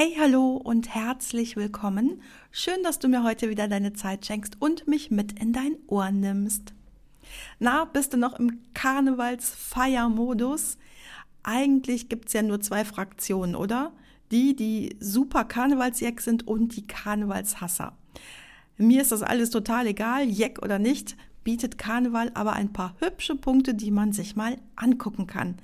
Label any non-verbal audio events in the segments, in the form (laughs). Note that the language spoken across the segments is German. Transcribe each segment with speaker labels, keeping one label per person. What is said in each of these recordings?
Speaker 1: Hey, hallo und herzlich willkommen. Schön, dass du mir heute wieder deine Zeit schenkst und mich mit in dein Ohr nimmst. Na, bist du noch im Karnevalsfeiermodus? Eigentlich gibt es ja nur zwei Fraktionen, oder? Die, die super Karnevalsjeck sind und die Karnevalshasser. Mir ist das alles total egal, Jeck oder nicht, bietet Karneval aber ein paar hübsche Punkte, die man sich mal angucken kann.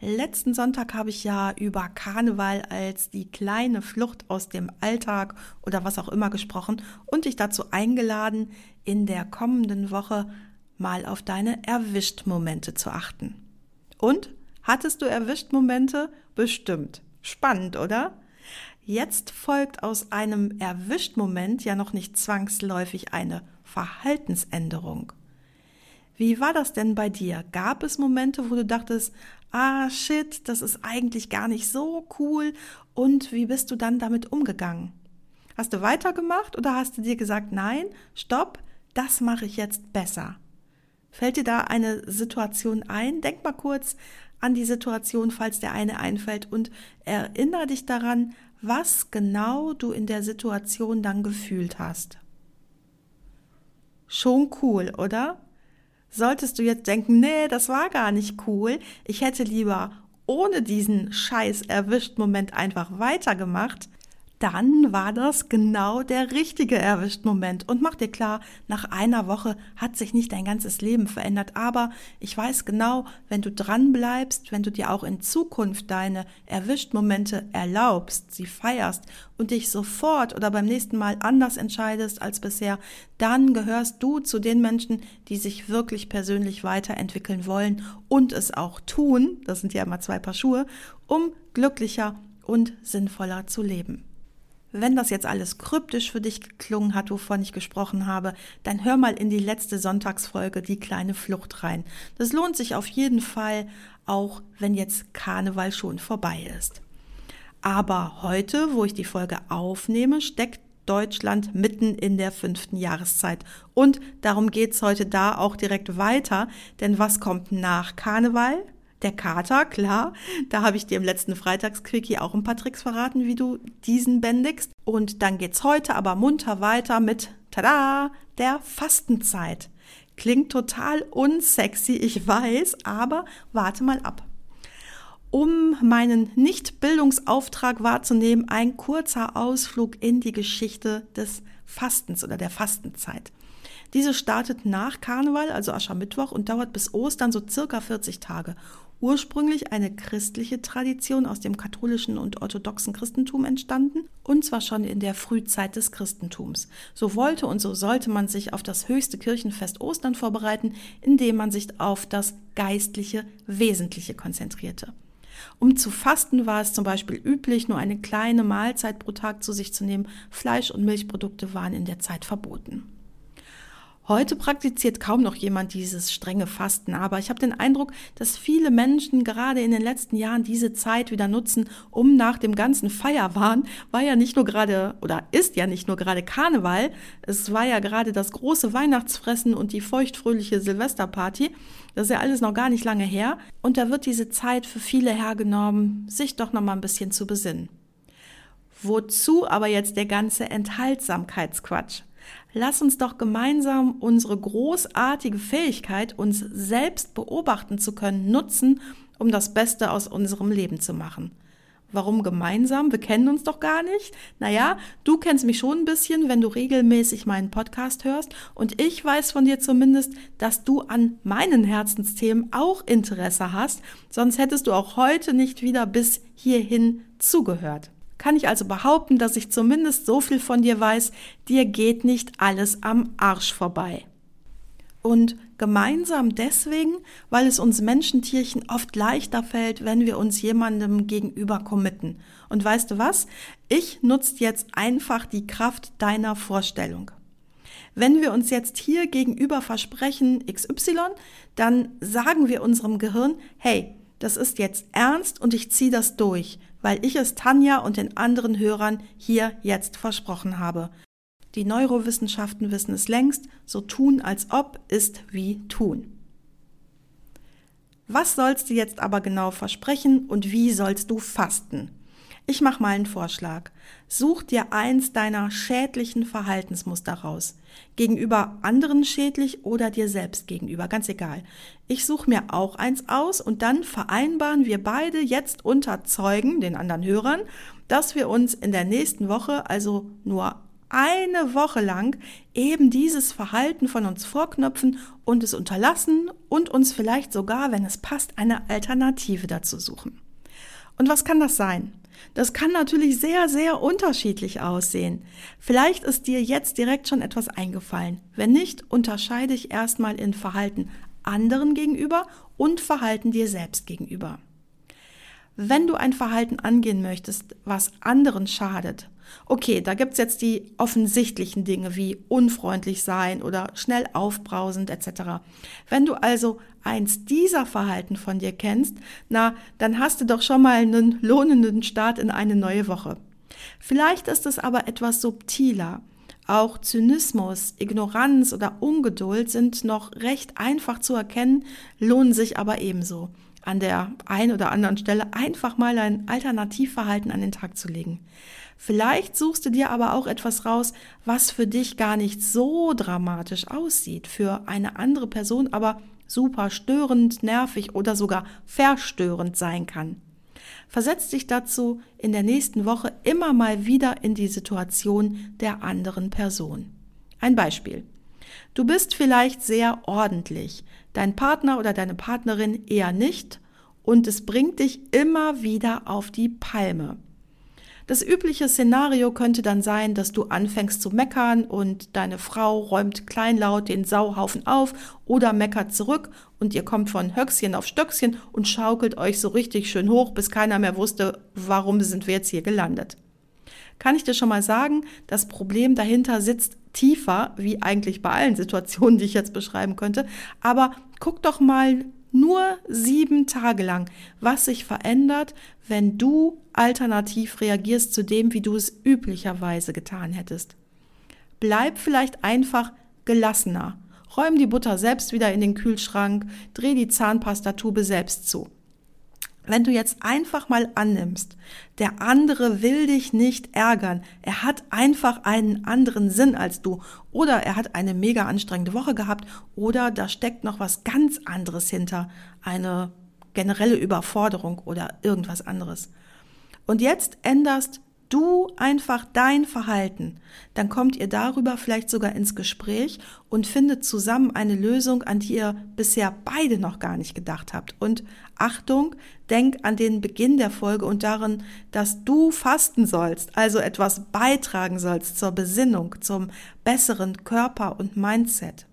Speaker 1: Letzten Sonntag habe ich ja über Karneval als die kleine Flucht aus dem Alltag oder was auch immer gesprochen und dich dazu eingeladen, in der kommenden Woche mal auf deine Erwischt-Momente zu achten. Und? Hattest du Erwischt-Momente? Bestimmt. Spannend, oder? Jetzt folgt aus einem Erwischt-Moment ja noch nicht zwangsläufig eine Verhaltensänderung. Wie war das denn bei dir? Gab es Momente, wo du dachtest, ah shit, das ist eigentlich gar nicht so cool und wie bist du dann damit umgegangen? Hast du weitergemacht oder hast du dir gesagt, nein, stopp, das mache ich jetzt besser? Fällt dir da eine Situation ein? Denk mal kurz an die Situation, falls der eine einfällt und erinnere dich daran, was genau du in der Situation dann gefühlt hast. Schon cool, oder? Solltest du jetzt denken, nee, das war gar nicht cool, ich hätte lieber ohne diesen scheiß erwischt Moment einfach weitergemacht, dann war das genau der richtige erwischt Moment. Und mach dir klar, nach einer Woche hat sich nicht dein ganzes Leben verändert. Aber ich weiß genau, wenn du dran bleibst, wenn du dir auch in Zukunft deine erwischt Momente erlaubst, sie feierst und dich sofort oder beim nächsten Mal anders entscheidest als bisher, dann gehörst du zu den Menschen, die sich wirklich persönlich weiterentwickeln wollen und es auch tun, das sind ja immer zwei Paar Schuhe, um glücklicher und sinnvoller zu leben. Wenn das jetzt alles kryptisch für dich geklungen hat, wovon ich gesprochen habe, dann hör mal in die letzte Sonntagsfolge Die kleine Flucht rein. Das lohnt sich auf jeden Fall, auch wenn jetzt Karneval schon vorbei ist. Aber heute, wo ich die Folge aufnehme, steckt Deutschland mitten in der fünften Jahreszeit. Und darum geht's heute da auch direkt weiter. Denn was kommt nach Karneval? Der Kater, klar. Da habe ich dir im letzten Freitagsquickie auch ein paar Tricks verraten, wie du diesen bändigst. Und dann geht's heute aber munter weiter mit, tada, der Fastenzeit. Klingt total unsexy, ich weiß, aber warte mal ab. Um meinen Nicht-Bildungsauftrag wahrzunehmen, ein kurzer Ausflug in die Geschichte des Fastens oder der Fastenzeit. Diese startet nach Karneval, also Aschermittwoch, und dauert bis Ostern so circa 40 Tage ursprünglich eine christliche Tradition aus dem katholischen und orthodoxen Christentum entstanden, und zwar schon in der Frühzeit des Christentums. So wollte und so sollte man sich auf das höchste Kirchenfest Ostern vorbereiten, indem man sich auf das geistliche Wesentliche konzentrierte. Um zu fasten war es zum Beispiel üblich, nur eine kleine Mahlzeit pro Tag zu sich zu nehmen. Fleisch und Milchprodukte waren in der Zeit verboten. Heute praktiziert kaum noch jemand dieses strenge Fasten, aber ich habe den Eindruck, dass viele Menschen gerade in den letzten Jahren diese Zeit wieder nutzen, um nach dem ganzen Feierwahn, war ja nicht nur gerade oder ist ja nicht nur gerade Karneval, es war ja gerade das große Weihnachtsfressen und die feuchtfröhliche Silvesterparty. Das ist ja alles noch gar nicht lange her und da wird diese Zeit für viele hergenommen, sich doch noch mal ein bisschen zu besinnen. Wozu aber jetzt der ganze Enthaltsamkeitsquatsch? Lass uns doch gemeinsam unsere großartige Fähigkeit, uns selbst beobachten zu können, nutzen, um das Beste aus unserem Leben zu machen. Warum gemeinsam? Wir kennen uns doch gar nicht. Naja, du kennst mich schon ein bisschen, wenn du regelmäßig meinen Podcast hörst. Und ich weiß von dir zumindest, dass du an meinen Herzensthemen auch Interesse hast. Sonst hättest du auch heute nicht wieder bis hierhin zugehört kann ich also behaupten, dass ich zumindest so viel von dir weiß, dir geht nicht alles am Arsch vorbei. Und gemeinsam deswegen, weil es uns Menschentierchen oft leichter fällt, wenn wir uns jemandem gegenüber committen. Und weißt du was? Ich nutze jetzt einfach die Kraft deiner Vorstellung. Wenn wir uns jetzt hier gegenüber versprechen XY, dann sagen wir unserem Gehirn, hey, das ist jetzt ernst und ich ziehe das durch, weil ich es Tanja und den anderen Hörern hier jetzt versprochen habe. Die Neurowissenschaften wissen es längst, so tun als ob ist wie tun. Was sollst du jetzt aber genau versprechen und wie sollst du fasten? Ich mache mal einen Vorschlag. Such dir eins deiner schädlichen Verhaltensmuster raus. Gegenüber anderen schädlich oder dir selbst gegenüber, ganz egal. Ich suche mir auch eins aus und dann vereinbaren wir beide jetzt unter Zeugen, den anderen Hörern, dass wir uns in der nächsten Woche, also nur eine Woche lang eben dieses Verhalten von uns vorknöpfen und es unterlassen und uns vielleicht sogar, wenn es passt, eine Alternative dazu suchen. Und was kann das sein? Das kann natürlich sehr, sehr unterschiedlich aussehen. Vielleicht ist dir jetzt direkt schon etwas eingefallen. Wenn nicht, unterscheide ich erstmal in Verhalten anderen gegenüber und Verhalten dir selbst gegenüber. Wenn du ein Verhalten angehen möchtest, was anderen schadet, Okay, da gibt's jetzt die offensichtlichen Dinge wie unfreundlich sein oder schnell aufbrausend etc. Wenn du also eins dieser Verhalten von dir kennst, na, dann hast du doch schon mal einen lohnenden Start in eine neue Woche. Vielleicht ist es aber etwas subtiler. Auch Zynismus, Ignoranz oder Ungeduld sind noch recht einfach zu erkennen, lohnen sich aber ebenso an der einen oder anderen Stelle einfach mal ein Alternativverhalten an den Tag zu legen. Vielleicht suchst du dir aber auch etwas raus, was für dich gar nicht so dramatisch aussieht, für eine andere Person aber super störend, nervig oder sogar verstörend sein kann. Versetz dich dazu in der nächsten Woche immer mal wieder in die Situation der anderen Person. Ein Beispiel. Du bist vielleicht sehr ordentlich, dein Partner oder deine Partnerin eher nicht und es bringt dich immer wieder auf die Palme. Das übliche Szenario könnte dann sein, dass du anfängst zu meckern und deine Frau räumt kleinlaut den Sauhaufen auf oder meckert zurück und ihr kommt von Höchstchen auf Stöckchen und schaukelt euch so richtig schön hoch, bis keiner mehr wusste, warum sind wir jetzt hier gelandet. Kann ich dir schon mal sagen, das Problem dahinter sitzt tiefer, wie eigentlich bei allen Situationen, die ich jetzt beschreiben könnte. Aber guck doch mal nur sieben Tage lang, was sich verändert, wenn du alternativ reagierst zu dem, wie du es üblicherweise getan hättest. Bleib vielleicht einfach gelassener. Räum die Butter selbst wieder in den Kühlschrank, dreh die Zahnpastatube selbst zu wenn du jetzt einfach mal annimmst, der andere will dich nicht ärgern, er hat einfach einen anderen Sinn als du. Oder er hat eine mega anstrengende Woche gehabt. Oder da steckt noch was ganz anderes hinter, eine generelle Überforderung oder irgendwas anderes. Und jetzt änderst du einfach dein Verhalten, dann kommt ihr darüber vielleicht sogar ins Gespräch und findet zusammen eine Lösung, an die ihr bisher beide noch gar nicht gedacht habt. Und Achtung, denk an den Beginn der Folge und darin, dass du fasten sollst, also etwas beitragen sollst zur Besinnung, zum besseren Körper und Mindset.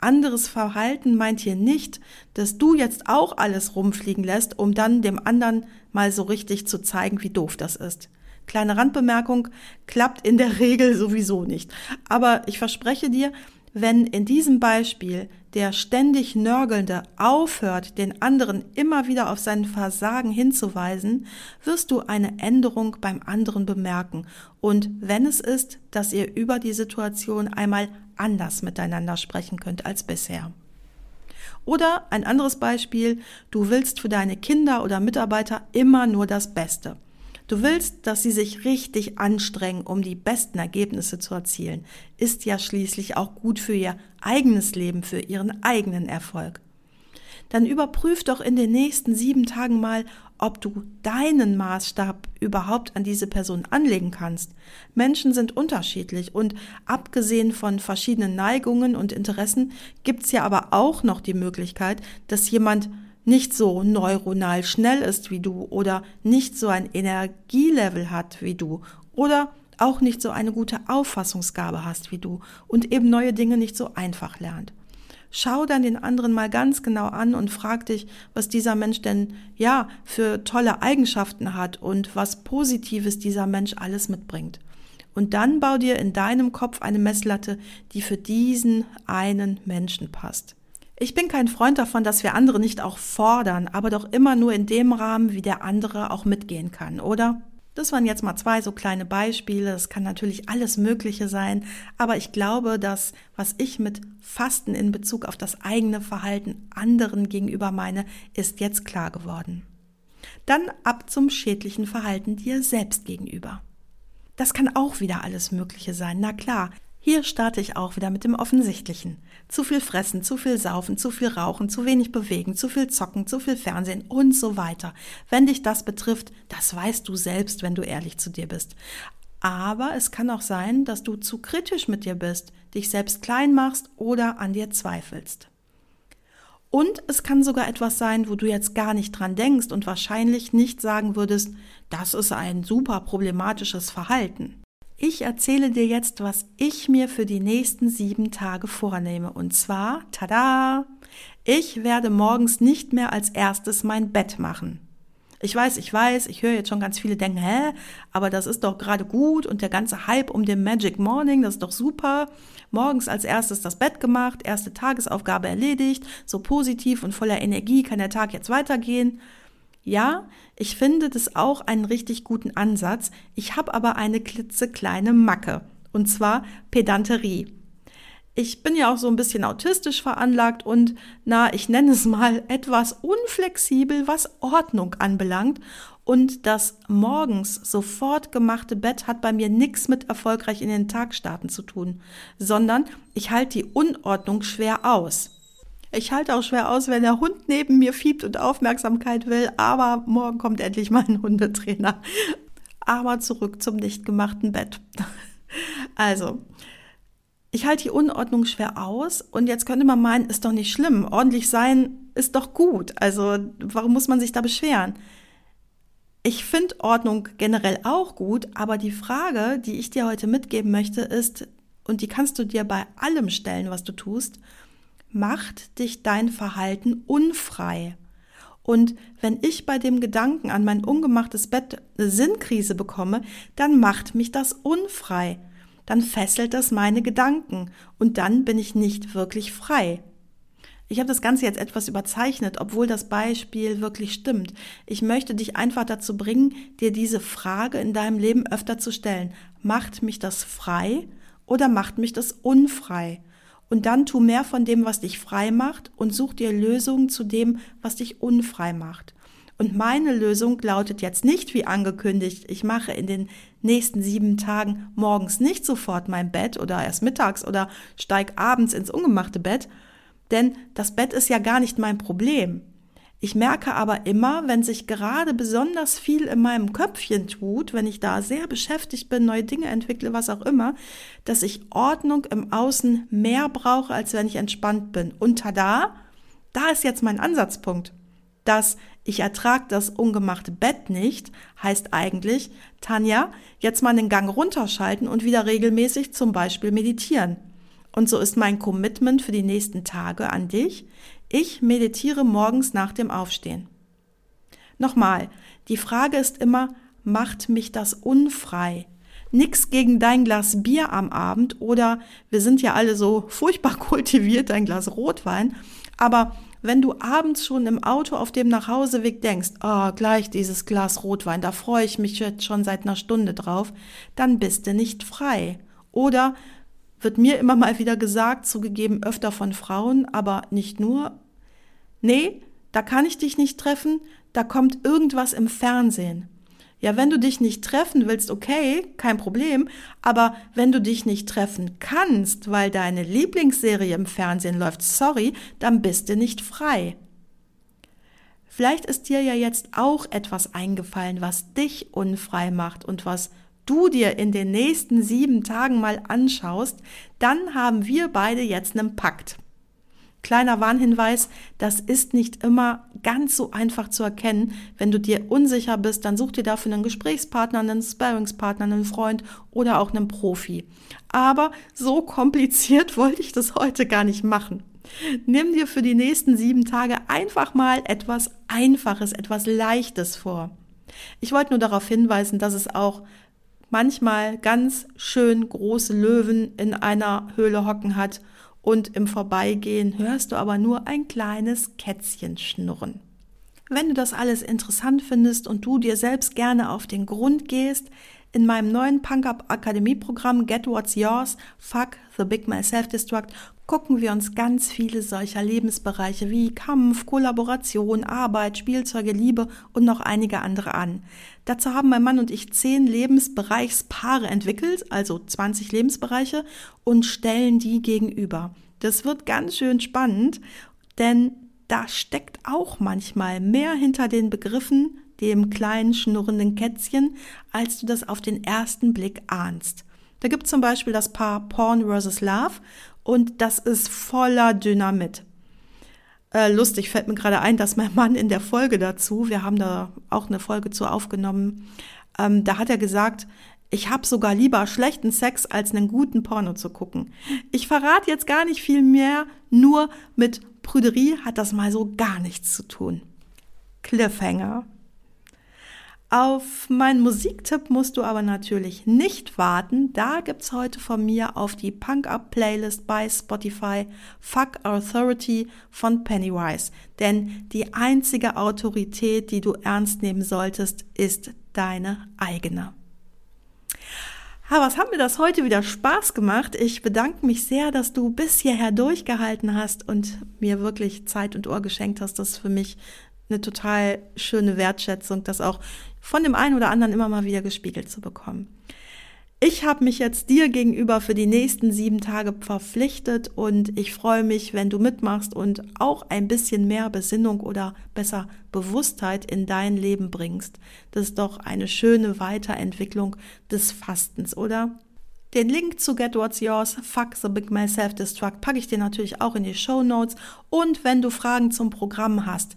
Speaker 1: Anderes Verhalten meint hier nicht, dass du jetzt auch alles rumfliegen lässt, um dann dem anderen mal so richtig zu zeigen, wie doof das ist. Kleine Randbemerkung, klappt in der Regel sowieso nicht. Aber ich verspreche dir, wenn in diesem Beispiel der ständig Nörgelnde aufhört, den anderen immer wieder auf sein Versagen hinzuweisen, wirst du eine Änderung beim anderen bemerken. Und wenn es ist, dass ihr über die Situation einmal anders miteinander sprechen könnt als bisher. Oder ein anderes Beispiel, du willst für deine Kinder oder Mitarbeiter immer nur das Beste. Du willst, dass sie sich richtig anstrengen, um die besten Ergebnisse zu erzielen. Ist ja schließlich auch gut für ihr eigenes Leben, für ihren eigenen Erfolg. Dann überprüf doch in den nächsten sieben Tagen mal, ob du deinen Maßstab überhaupt an diese Person anlegen kannst. Menschen sind unterschiedlich und abgesehen von verschiedenen Neigungen und Interessen gibt's ja aber auch noch die Möglichkeit, dass jemand nicht so neuronal schnell ist wie du oder nicht so ein Energielevel hat wie du oder auch nicht so eine gute Auffassungsgabe hast wie du und eben neue Dinge nicht so einfach lernt. Schau dann den anderen mal ganz genau an und frag dich, was dieser Mensch denn ja für tolle Eigenschaften hat und was Positives dieser Mensch alles mitbringt. Und dann bau dir in deinem Kopf eine Messlatte, die für diesen einen Menschen passt. Ich bin kein Freund davon, dass wir andere nicht auch fordern, aber doch immer nur in dem Rahmen, wie der andere auch mitgehen kann, oder? Das waren jetzt mal zwei so kleine Beispiele. Es kann natürlich alles Mögliche sein, aber ich glaube, dass was ich mit Fasten in Bezug auf das eigene Verhalten anderen gegenüber meine, ist jetzt klar geworden. Dann ab zum schädlichen Verhalten dir selbst gegenüber. Das kann auch wieder alles Mögliche sein. Na klar, hier starte ich auch wieder mit dem Offensichtlichen. Zu viel fressen, zu viel saufen, zu viel rauchen, zu wenig bewegen, zu viel zocken, zu viel Fernsehen und so weiter. Wenn dich das betrifft, das weißt du selbst, wenn du ehrlich zu dir bist. Aber es kann auch sein, dass du zu kritisch mit dir bist, dich selbst klein machst oder an dir zweifelst. Und es kann sogar etwas sein, wo du jetzt gar nicht dran denkst und wahrscheinlich nicht sagen würdest, das ist ein super problematisches Verhalten. Ich erzähle dir jetzt, was ich mir für die nächsten sieben Tage vornehme. Und zwar, tada, ich werde morgens nicht mehr als erstes mein Bett machen. Ich weiß, ich weiß, ich höre jetzt schon ganz viele denken, hä, aber das ist doch gerade gut und der ganze Hype um den Magic Morning, das ist doch super. Morgens als erstes das Bett gemacht, erste Tagesaufgabe erledigt, so positiv und voller Energie kann der Tag jetzt weitergehen. Ja, ich finde das auch einen richtig guten Ansatz. Ich habe aber eine klitzekleine Macke. Und zwar Pedanterie. Ich bin ja auch so ein bisschen autistisch veranlagt und, na, ich nenne es mal (laughs) etwas unflexibel, was Ordnung anbelangt. Und das morgens sofort gemachte Bett hat bei mir nichts mit erfolgreich in den Tag starten zu tun, sondern ich halte die Unordnung schwer aus. Ich halte auch schwer aus, wenn der Hund neben mir fiebt und Aufmerksamkeit will, aber morgen kommt endlich mein Hundetrainer. Aber zurück zum nicht gemachten Bett. (laughs) Also, ich halte die Unordnung schwer aus und jetzt könnte man meinen, ist doch nicht schlimm. Ordentlich sein ist doch gut. Also, warum muss man sich da beschweren? Ich finde Ordnung generell auch gut, aber die Frage, die ich dir heute mitgeben möchte, ist, und die kannst du dir bei allem stellen, was du tust, macht dich dein Verhalten unfrei. Und wenn ich bei dem Gedanken an mein ungemachtes Bett eine Sinnkrise bekomme, dann macht mich das unfrei. Dann fesselt das meine Gedanken und dann bin ich nicht wirklich frei. Ich habe das Ganze jetzt etwas überzeichnet, obwohl das Beispiel wirklich stimmt. Ich möchte dich einfach dazu bringen, dir diese Frage in deinem Leben öfter zu stellen. Macht mich das frei oder macht mich das unfrei? Und dann tu mehr von dem, was dich frei macht und such dir Lösungen zu dem, was dich unfrei macht. Und meine Lösung lautet jetzt nicht wie angekündigt, ich mache in den nächsten sieben Tagen morgens nicht sofort mein Bett oder erst mittags oder steig abends ins ungemachte Bett, denn das Bett ist ja gar nicht mein Problem. Ich merke aber immer, wenn sich gerade besonders viel in meinem Köpfchen tut, wenn ich da sehr beschäftigt bin, neue Dinge entwickle, was auch immer, dass ich Ordnung im Außen mehr brauche, als wenn ich entspannt bin. Und tada, da ist jetzt mein Ansatzpunkt. Dass ich ertrag das ungemachte Bett nicht, heißt eigentlich, Tanja, jetzt mal den Gang runterschalten und wieder regelmäßig zum Beispiel meditieren. Und so ist mein Commitment für die nächsten Tage an dich. Ich meditiere morgens nach dem Aufstehen. Nochmal, die Frage ist immer, macht mich das unfrei? Nix gegen dein Glas Bier am Abend oder wir sind ja alle so furchtbar (laughs) kultiviert, dein Glas Rotwein. Aber wenn du abends schon im Auto auf dem Nachhauseweg denkst, oh, gleich dieses Glas Rotwein, da freue ich mich jetzt schon seit einer Stunde drauf, dann bist du nicht frei. Oder wird mir immer mal wieder gesagt, zugegeben öfter von Frauen, aber nicht nur. Nee, da kann ich dich nicht treffen, da kommt irgendwas im Fernsehen. Ja, wenn du dich nicht treffen willst, okay, kein Problem, aber wenn du dich nicht treffen kannst, weil deine Lieblingsserie im Fernsehen läuft, sorry, dann bist du nicht frei. Vielleicht ist dir ja jetzt auch etwas eingefallen, was dich unfrei macht und was du dir in den nächsten sieben Tagen mal anschaust, dann haben wir beide jetzt einen Pakt. Kleiner Warnhinweis, das ist nicht immer ganz so einfach zu erkennen. Wenn du dir unsicher bist, dann such dir dafür einen Gesprächspartner, einen Sparringspartner, einen Freund oder auch einen Profi. Aber so kompliziert (laughs) wollte ich das heute gar nicht machen. Nimm dir für die nächsten sieben Tage einfach mal etwas Einfaches, etwas Leichtes vor. Ich wollte nur darauf hinweisen, dass es auch manchmal ganz schön große Löwen in einer Höhle hocken hat und im Vorbeigehen hörst du aber nur ein kleines Kätzchen schnurren. Wenn du das alles interessant findest und du dir selbst gerne auf den Grund gehst, in meinem neuen Punk Up Akademie Programm Get What's Yours, Fuck the Big My Self Destruct gucken wir uns ganz viele solcher Lebensbereiche wie Kampf, Kollaboration, Arbeit, Spielzeuge, Liebe und noch einige andere an. Dazu haben mein Mann und ich zehn Lebensbereichspaare entwickelt, also 20 Lebensbereiche, und stellen die gegenüber. Das wird ganz schön spannend, denn da steckt auch manchmal mehr hinter den Begriffen, dem kleinen schnurrenden Kätzchen, als du das auf den ersten Blick ahnst. Da gibt zum Beispiel das Paar Porn vs. Love und das ist voller Dynamit. Äh, lustig fällt mir gerade ein, dass mein Mann in der Folge dazu, wir haben da auch eine Folge zu aufgenommen, ähm, da hat er gesagt, ich habe sogar lieber schlechten Sex, als einen guten Porno zu gucken. Ich verrate jetzt gar nicht viel mehr, nur mit Prüderie hat das mal so gar nichts zu tun. Cliffhanger. Auf meinen Musiktipp musst du aber natürlich nicht warten. Da gibt's heute von mir auf die Punk Up Playlist bei Spotify Fuck Authority von Pennywise. Denn die einzige Autorität, die du ernst nehmen solltest, ist deine eigene. Aber was hat mir das heute wieder Spaß gemacht? Ich bedanke mich sehr, dass du bis hierher durchgehalten hast und mir wirklich Zeit und Ohr geschenkt hast. Das ist für mich eine total schöne Wertschätzung, das auch von dem einen oder anderen immer mal wieder gespiegelt zu bekommen. Ich habe mich jetzt dir gegenüber für die nächsten sieben Tage verpflichtet und ich freue mich, wenn du mitmachst und auch ein bisschen mehr Besinnung oder besser Bewusstheit in dein Leben bringst. Das ist doch eine schöne Weiterentwicklung des Fastens, oder? Den Link zu Get What's Yours, Fuck the Big My Self Destruct, packe ich dir natürlich auch in die Show Notes. Und wenn du Fragen zum Programm hast,